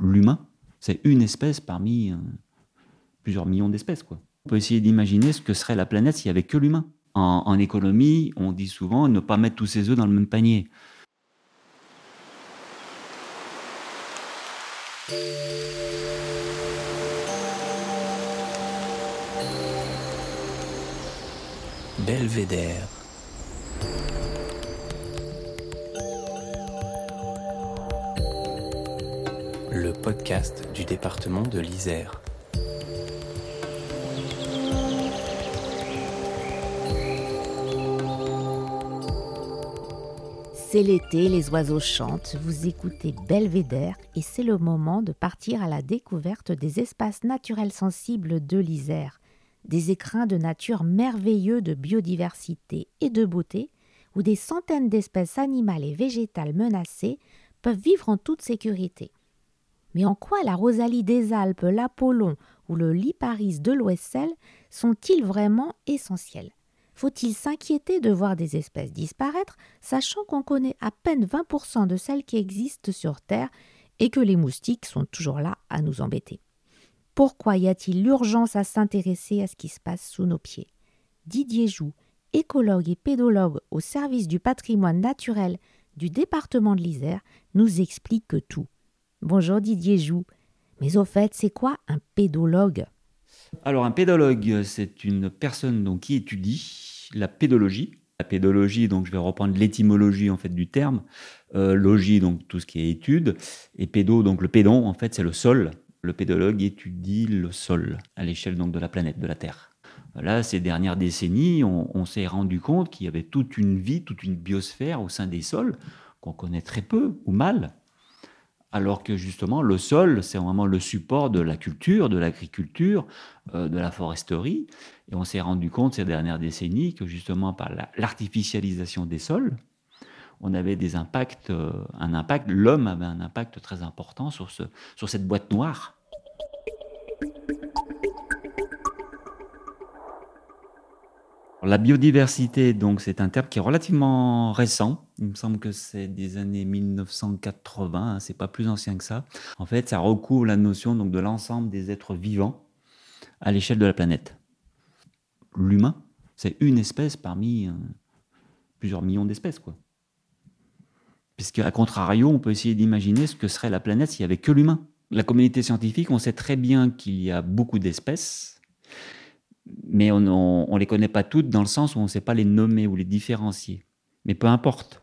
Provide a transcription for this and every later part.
L'humain, c'est une espèce parmi euh, plusieurs millions d'espèces. On peut essayer d'imaginer ce que serait la planète s'il n'y avait que l'humain. En, en économie, on dit souvent ne pas mettre tous ses œufs dans le même panier. Belvédère. Du département de l'Isère. C'est l'été, les oiseaux chantent, vous écoutez Belvédère et c'est le moment de partir à la découverte des espaces naturels sensibles de l'Isère, des écrins de nature merveilleux de biodiversité et de beauté, où des centaines d'espèces animales et végétales menacées peuvent vivre en toute sécurité. Mais en quoi la rosalie des Alpes, l'Apollon ou le liparis de l'Ouessel sont-ils vraiment essentiels? Faut-il s'inquiéter de voir des espèces disparaître, sachant qu'on connaît à peine 20% de celles qui existent sur Terre et que les moustiques sont toujours là à nous embêter? Pourquoi y a-t-il l'urgence à s'intéresser à ce qui se passe sous nos pieds? Didier Joux, écologue et pédologue au service du patrimoine naturel du département de l'Isère, nous explique tout. Bonjour Didier Joux. Mais au fait, c'est quoi un pédologue? Alors un pédologue, c'est une personne donc, qui étudie la pédologie. La pédologie, donc je vais reprendre l'étymologie en fait du terme. Euh, logie, donc tout ce qui est étude, et pédo, donc le pédon, en fait c'est le sol, le pédologue étudie le sol à l'échelle donc de la planète, de la Terre. Là, ces dernières décennies, on, s'est rendu compte qu'il y avait toute une vie, toute une biosphère au sein des sols qu'on connaît très peu ou mal, alors que justement le sol, c'est vraiment le support de la culture, de l'agriculture, euh, de la foresterie. Et on s'est rendu compte ces dernières décennies que justement par l'artificialisation des sols, on avait des impacts, euh, un impact, l'homme avait un impact très important sur, ce, sur cette boîte noire La biodiversité, donc, c'est un terme qui est relativement récent. Il me semble que c'est des années 1980, hein, c'est pas plus ancien que ça. En fait, ça recouvre la notion donc de l'ensemble des êtres vivants à l'échelle de la planète. L'humain, c'est une espèce parmi euh, plusieurs millions d'espèces, quoi. Puisque, à contrario, on peut essayer d'imaginer ce que serait la planète s'il n'y avait que l'humain. La communauté scientifique, on sait très bien qu'il y a beaucoup d'espèces, mais on ne les connaît pas toutes dans le sens où on ne sait pas les nommer ou les différencier. Mais peu importe.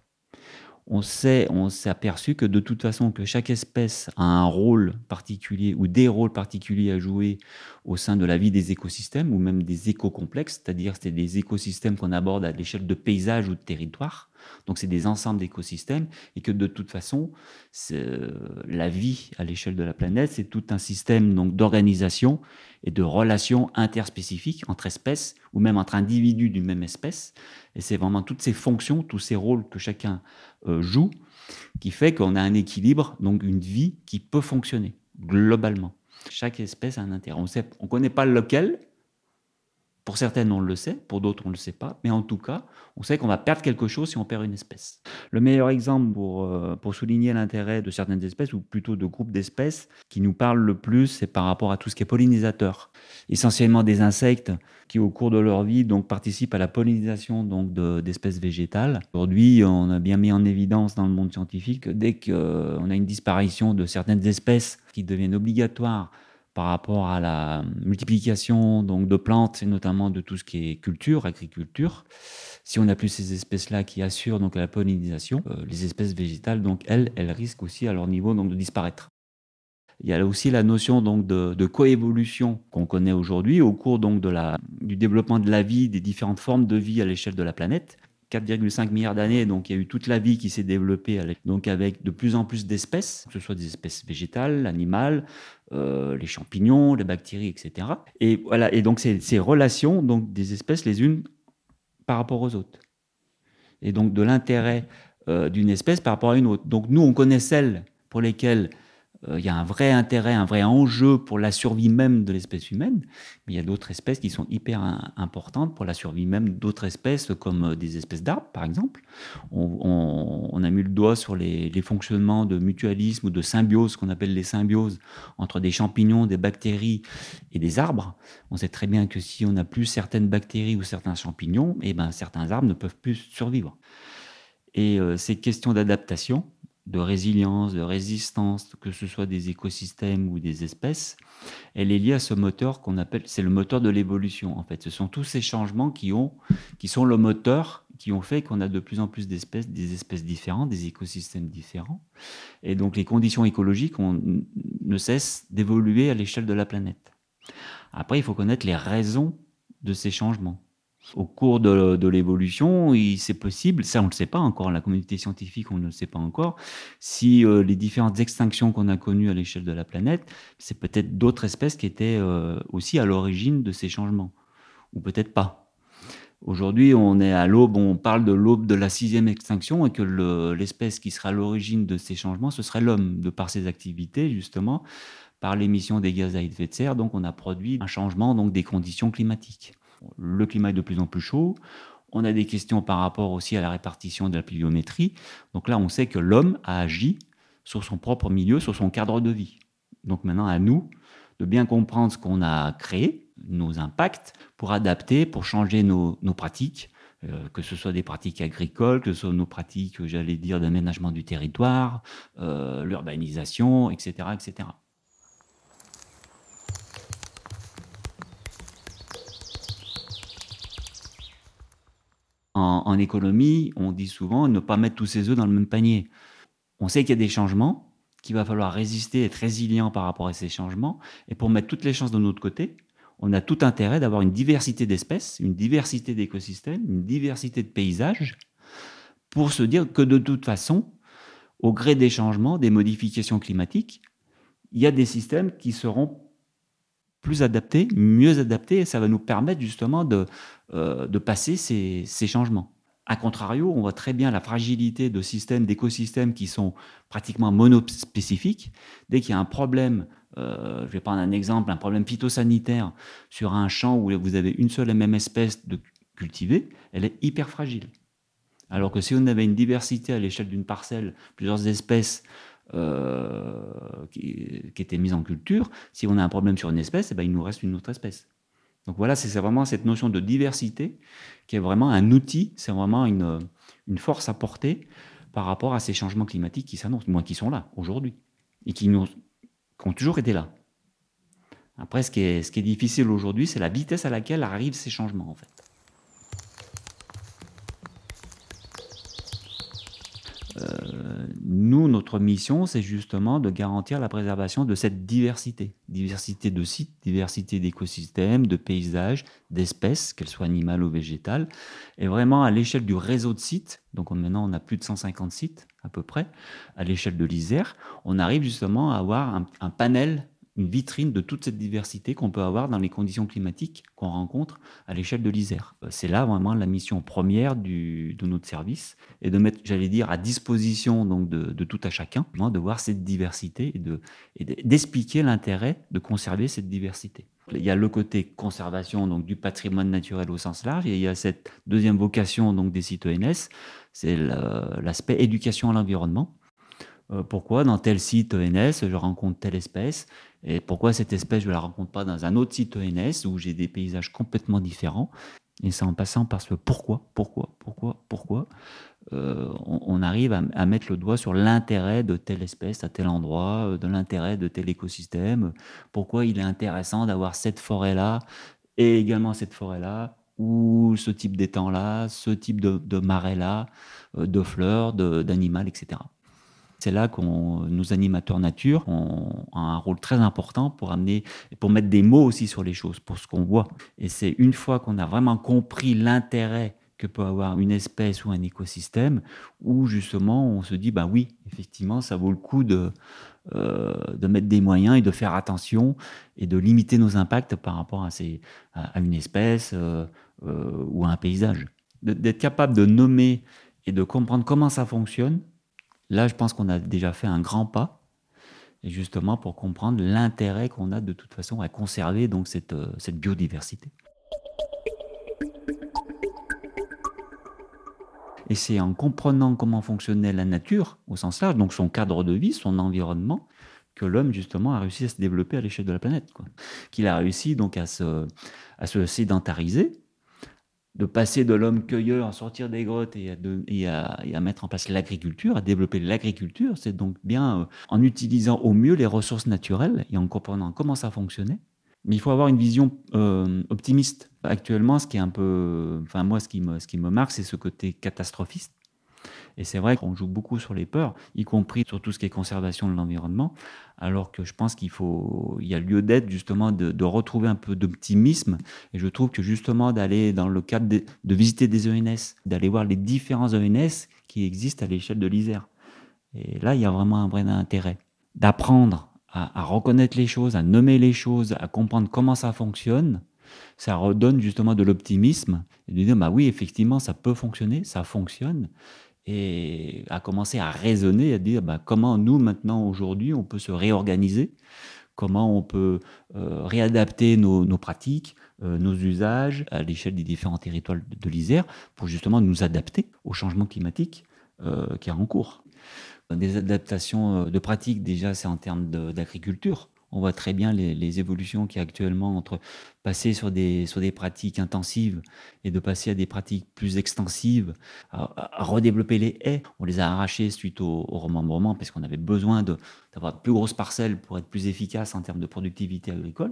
On sait, on s'est aperçu que de toute façon, que chaque espèce a un rôle particulier ou des rôles particuliers à jouer au sein de la vie des écosystèmes ou même des éco-complexes, c'est-à-dire c'est des écosystèmes qu'on aborde à l'échelle de paysages ou de territoires. Donc c'est des ensembles d'écosystèmes et que de toute façon, euh, la vie à l'échelle de la planète, c'est tout un système donc d'organisation et de relations interspécifiques entre espèces ou même entre individus d'une même espèce. Et c'est vraiment toutes ces fonctions, tous ces rôles que chacun euh, joue qui fait qu'on a un équilibre, donc une vie qui peut fonctionner globalement. Chaque espèce a un intérêt. On ne on connaît pas lequel, pour certaines, on le sait, pour d'autres, on ne le sait pas. Mais en tout cas, on sait qu'on va perdre quelque chose si on perd une espèce. Le meilleur exemple pour, euh, pour souligner l'intérêt de certaines espèces, ou plutôt de groupes d'espèces, qui nous parlent le plus, c'est par rapport à tout ce qui est pollinisateur. Essentiellement des insectes qui, au cours de leur vie, donc, participent à la pollinisation donc, d'espèces végétales. Aujourd'hui, on a bien mis en évidence dans le monde scientifique que dès qu'on a une disparition de certaines espèces qui deviennent obligatoires par rapport à la multiplication donc, de plantes et notamment de tout ce qui est culture, agriculture. Si on n'a plus ces espèces-là qui assurent donc la pollinisation, euh, les espèces végétales, donc elles, elles risquent aussi à leur niveau donc de disparaître. Il y a aussi la notion donc de, de coévolution qu'on connaît aujourd'hui au cours donc de la, du développement de la vie, des différentes formes de vie à l'échelle de la planète. 4,5 milliards d'années, donc il y a eu toute la vie qui s'est développée, donc avec de plus en plus d'espèces, que ce soit des espèces végétales, animales, euh, les champignons, les bactéries, etc. Et voilà, et donc ces, relations donc des espèces les unes par rapport aux autres, et donc de l'intérêt euh, d'une espèce par rapport à une autre. Donc nous, on connaît celles pour lesquelles il y a un vrai intérêt, un vrai enjeu pour la survie même de l'espèce humaine, mais il y a d'autres espèces qui sont hyper importantes pour la survie même d'autres espèces, comme euh, des espèces d'arbres, par exemple. On, a mis le doigt sur les, fonctionnements de mutualisme ou de symbiose, qu'on appelle les symbioses, entre des champignons, des bactéries et des arbres. On sait très bien que si on n'a plus certaines bactéries ou certains champignons, eh ben, certains arbres ne peuvent plus survivre. Et euh, ces questions d'adaptation, de résilience, de résistance, que ce soit des écosystèmes ou des espèces, elle est liée à ce moteur qu'on appelle, c'est le moteur de l'évolution en fait. Ce sont tous ces changements qui, ont, qui sont le moteur qui ont fait qu'on a de plus en plus d'espèces, des espèces différentes, des écosystèmes différents. Et donc les conditions écologiques ne cessent d'évoluer à l'échelle de la planète. Après, il faut connaître les raisons de ces changements au cours de, l'évolution, c'est possible, ça on ne le sait pas encore, la communauté scientifique on ne le sait pas encore, si euh, les différentes extinctions qu'on a connues à l'échelle de la planète, c'est peut-être d'autres espèces qui étaient euh, aussi à l'origine de ces changements, ou peut-être pas. Aujourd'hui, on est à l'aube, on parle de l'aube de la sixième extinction et que l'espèce qui sera à l'origine de ces changements, ce serait l'homme, de par ses activités justement, par l'émission des gaz à effet de serre. Donc, on a produit un changement donc des conditions climatiques le climat est de plus en plus chaud. On a des questions par rapport aussi à la répartition de la pluviométrie. Donc là, on sait que l'homme a agi sur son propre milieu, sur son cadre de vie. Donc maintenant, à nous de bien comprendre ce qu'on a créé, nos impacts, pour adapter, pour changer nos, pratiques, euh, que ce soit des pratiques agricoles, que ce soit nos pratiques, j'allais dire, d'aménagement du territoire, euh, l'urbanisation, etc., etc. En, économie, on dit souvent ne pas mettre tous ses œufs dans le même panier. On sait qu'il y a des changements, qu'il va falloir résister, être résilient par rapport à ces changements. Et pour mettre toutes les chances de notre côté, on a tout intérêt d'avoir une diversité d'espèces, une diversité d'écosystèmes, une diversité de paysages, pour se dire que de toute façon, au gré des changements, des modifications climatiques, il y a des systèmes qui seront plus adaptés, mieux adaptés, et ça va nous permettre justement de, euh, de passer ces, ces, changements. A contrario, on voit très bien la fragilité de systèmes, d'écosystèmes qui sont pratiquement monospécifiques. Dès qu'il y a un problème, euh, je vais prendre un exemple, un problème phytosanitaire sur un champ où vous avez une seule et même espèce de cultivée, elle est hyper fragile. Alors que si on avait une diversité à l'échelle d'une parcelle, plusieurs espèces euh, qui, étaient mises en culture, si on a un problème sur une espèce, eh ben, il nous reste une autre espèce. Donc voilà, c'est vraiment cette notion de diversité qui est vraiment un outil, c'est vraiment une, une, force à porter par rapport à ces changements climatiques qui s'annoncent, moins qui sont là aujourd'hui, et qui, nous, qui ont toujours été là. Après, ce qui est, ce qui est difficile aujourd'hui, c'est la vitesse à laquelle arrivent ces changements, en fait. Nous, notre mission, c'est justement de garantir la préservation de cette diversité. Diversité de sites, diversité d'écosystèmes, de paysages, d'espèces, qu'elles soient animales ou végétales. Et vraiment, à l'échelle du réseau de sites, donc maintenant on a plus de 150 sites à peu près, à l'échelle de l'Isère, on arrive justement à avoir un, un panel une vitrine de toute cette diversité qu'on peut avoir dans les conditions climatiques qu'on rencontre à l'échelle de l'Isère. Euh, c'est là vraiment la mission première de notre service et de mettre, j'allais dire, à disposition donc de, tout à chacun, de voir cette diversité et, de, d'expliquer l'intérêt de conserver cette diversité. Il y a le côté conservation donc du patrimoine naturel au sens large et il y a cette deuxième vocation donc des sites ENS, c'est l'aspect éducation à l'environnement. Euh, pourquoi dans tel site ENS je rencontre telle espèce? Et pourquoi cette espèce, je la rencontre pas dans un autre site ENS où j'ai des paysages complètement différents? Et c'est en passant par ce pourquoi, pourquoi, pourquoi, pourquoi, euh, on, arrive à, mettre le doigt sur l'intérêt de telle espèce à tel endroit, euh, de l'intérêt de tel écosystème, pourquoi il est intéressant d'avoir cette forêt-là et également cette forêt-là, ou ce type d'étang-là, ce type de, de marais-là, de fleurs, d'animaux, etc. C'est là qu'on, nos animateurs nature ont, un rôle très important pour amener, pour mettre des mots aussi sur les choses, pour ce qu'on voit. Et c'est une fois qu'on a vraiment compris l'intérêt que peut avoir une espèce ou un écosystème, où justement on se dit, bah oui, effectivement, ça vaut le coup de, euh, de mettre des moyens et de faire attention et de limiter nos impacts par rapport à, ces, à, une espèce euh, euh, ou à un paysage. D'être capable de nommer et de comprendre comment ça fonctionne, Là, je pense qu'on a déjà fait un grand pas. et justement pour comprendre l'intérêt qu'on a de toute façon à conserver donc cette, euh, cette biodiversité. Et c'est en comprenant comment fonctionnait la nature au sens large, donc son cadre de vie, son environnement, que l'homme justement a réussi à se développer à l'échelle de la planète. Qu'il a réussi donc à se sédentariser, de passer de l'homme cueilleur à sortir des grottes et à, à, mettre en place l'agriculture, à développer l'agriculture, c'est donc bien euh, en utilisant au mieux les ressources naturelles et en comprenant comment ça fonctionnait. Mais il faut avoir une vision euh, optimiste. Actuellement, ce qui est un peu, enfin moi, ce qui me, ce qui me marque, c'est ce côté catastrophiste. Et c'est vrai qu'on joue beaucoup sur les peurs, y compris sur tout ce qui est conservation de l'environnement, alors que je pense qu'il faut, il y a lieu d'être justement de, retrouver un peu d'optimisme. Et je trouve que justement d'aller dans le cadre de, visiter des ENS, d'aller voir les différents ENS qui existent à l'échelle de l'Isère. Et là, il y a vraiment un vrai intérêt d'apprendre à, à, reconnaître les choses, à nommer les choses, à comprendre comment ça fonctionne. Ça redonne justement de l'optimisme et de dire bah oui effectivement ça peut fonctionner, ça fonctionne et à commencer à raisonner, à dire bah, comment nous, maintenant, aujourd'hui, on peut se réorganiser, comment on peut euh, réadapter nos, pratiques, euh, nos usages à l'échelle des différents territoires de, l'Isère pour justement nous adapter au changement climatique euh, qui est en cours? Des adaptations de pratiques, déjà, c'est en termes d'agriculture. On voit très bien les, évolutions qui actuellement entre passer sur des, pratiques intensives et de passer à des pratiques plus extensives, à, redévelopper les haies. On les a arrachées suite au, remembrement parce qu'on avait besoin d'avoir de, plus grosses parcelles pour être plus efficace en termes de productivité agricole.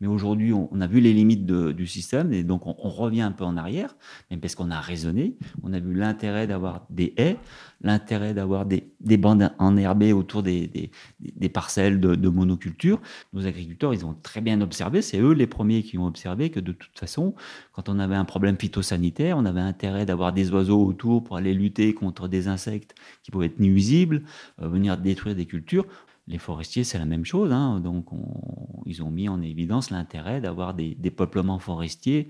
Mais aujourd'hui, on, a vu les limites du système et donc on, revient un peu en arrière, même parce qu'on a raisonné. On a vu l'intérêt d'avoir des haies, l'intérêt d'avoir des, des, bandes enherbées autour des, des, parcelles de, monoculture. Nos agriculteurs, ils ont très bien observé, c'est eux les premiers qui ont observé que de toute façon, quand on avait un problème phytosanitaire, on avait intérêt d'avoir des oiseaux autour pour aller lutter contre des insectes qui pouvaient être nuisibles, euh, venir détruire des cultures. Les forestiers, c'est la même chose. Hein. Donc, ils ont mis en évidence l'intérêt d'avoir des, peuplements forestiers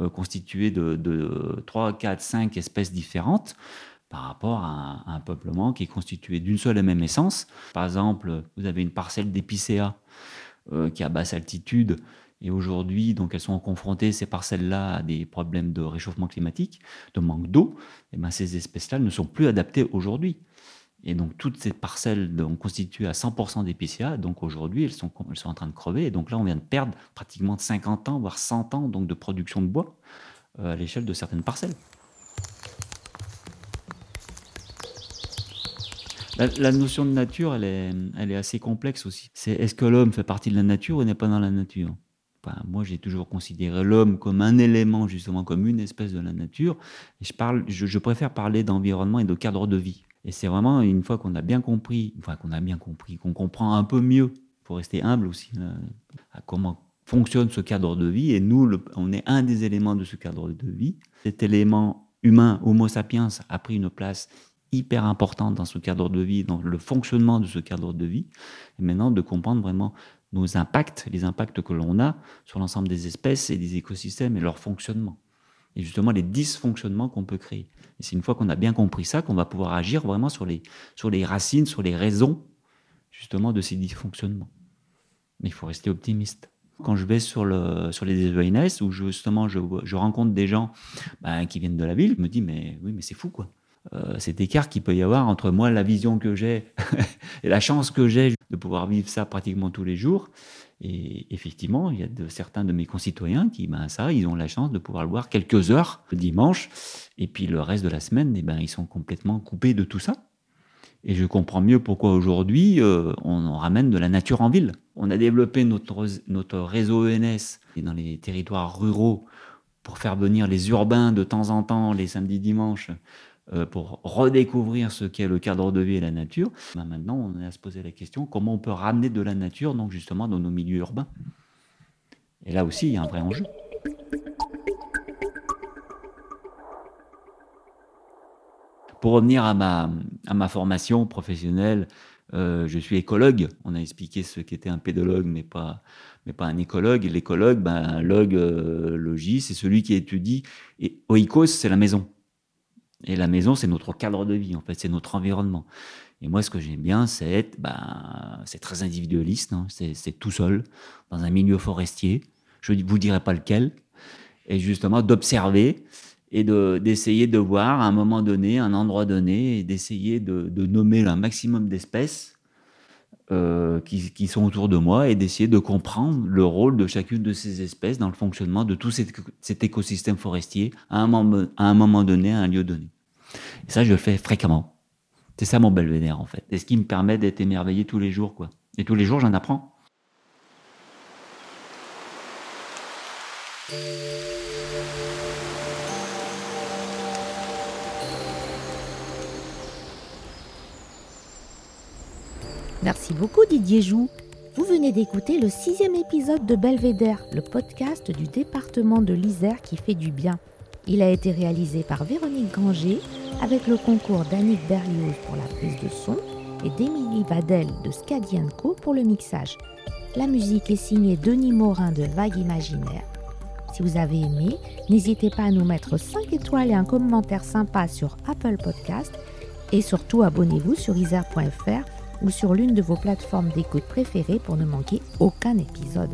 euh, constitués de, de 3, 4, 5 espèces différentes par rapport à un, peuplement qui est constitué d'une seule et même essence. Par exemple, vous avez une parcelle d'épicéa euh, qui est à basse altitude et aujourd'hui, donc elles sont confrontées, ces parcelles-là, à des problèmes de réchauffement climatique, de manque d'eau. Et ben, ces espèces-là ne sont plus adaptées aujourd'hui. Et donc toutes ces parcelles donc, constituées à 100% d'épicéa, donc aujourd'hui, elles sont, elles sont en train de crever. Et donc là, on vient de perdre pratiquement 50 ans, voire 100 ans donc, de production de bois euh, à l'échelle de certaines parcelles. La, notion de nature, elle est, elle est assez complexe aussi. C'est est-ce que l'homme fait partie de la nature ou n'est pas dans la nature? Moi, j'ai toujours considéré l'homme comme un élément, justement, comme une espèce de la nature. Je, préfère parler d'environnement et de cadre de vie. Et c'est vraiment une fois qu'on a bien compris, enfin qu'on a bien compris, qu'on comprend un peu mieux, pour rester humble aussi, à comment fonctionne ce cadre de vie. Et nous, on est un des éléments de ce cadre de vie. Cet élément humain, Homo sapiens, a pris une place hyper importante dans ce cadre de vie, dans le fonctionnement de ce cadre de vie. Et maintenant, de comprendre vraiment nos impacts, les impacts que l'on a sur l'ensemble des espèces et des écosystèmes et leur fonctionnement. Et justement les dysfonctionnements qu'on peut créer. Et c'est une fois qu'on a bien compris ça qu'on va pouvoir agir vraiment sur les, sur les racines, sur les raisons justement de ces dysfonctionnements. Mais il faut rester optimiste. Quand je vais sur, le, sur les ENS, où justement je, je rencontre des gens bah, qui viennent de la ville, je me dis mais oui mais c'est fou quoi. Euh, cet écart qu'il peut y avoir entre moi, la vision que j'ai et la chance que j'ai de pouvoir vivre ça pratiquement tous les jours. Et effectivement, il y a de, certains de mes concitoyens qui, ben ça, ils ont la chance de pouvoir le voir quelques heures le dimanche, et puis le reste de la semaine, eh ben, ils sont complètement coupés de tout ça. Et je comprends mieux pourquoi aujourd'hui euh, on ramène de la nature en ville. On a développé notre, notre réseau ENS dans les territoires ruraux pour faire venir les urbains de temps en temps, les samedis, dimanches, pour redécouvrir ce qu'est le cadre de vie et la nature, ben maintenant on est à se poser la question comment on peut ramener de la nature donc justement dans nos milieux urbains? Et là aussi, il y a un vrai enjeu. Pour revenir à ma, formation professionnelle, euh, je suis écologue. On a expliqué ce qu'était un pédologue, mais pas, mais pas un écologue. L'écologue, ben, un log, euh, logis, c'est celui qui étudie. Et oikos, c'est la maison. Et la maison, c'est notre cadre de vie, en fait, c'est notre environnement. Et moi, ce que j'aime bien, c'est être, ben, c'est très individualiste, hein. c'est tout seul, dans un milieu forestier. Je ne vous dirai pas lequel. Et justement, d'observer et d'essayer de, voir à un moment donné, un endroit donné, et d'essayer de, nommer un maximum d'espèces euh, qui, sont autour de moi et d'essayer de comprendre le rôle de chacune de ces espèces dans le fonctionnement de tout cet, écosystème forestier à un, moment, à un moment donné, à un lieu donné. Et ça, je le fais fréquemment. C'est ça mon belvédère, en fait. Et ce qui me permet d'être émerveillé tous les jours, quoi. Et tous les jours, j'en apprends. Merci beaucoup Didier Joux. Vous venez d'écouter le sixième épisode de Belvédère, le podcast du département de l'Isère qui fait du bien. Il a été réalisé par Véronique Granger avec le concours d'Annick Berlioz pour la prise de son et d'Émilie Vadel de Scadianco pour le mixage. La musique est signée Denis Morin de Vague Imaginaire. Si vous avez aimé, n'hésitez pas à nous mettre 5 étoiles et un commentaire sympa sur Apple Podcast et surtout abonnez-vous sur isère.fr ou sur l'une de vos plateformes d'écoute préférées pour ne manquer aucun épisode.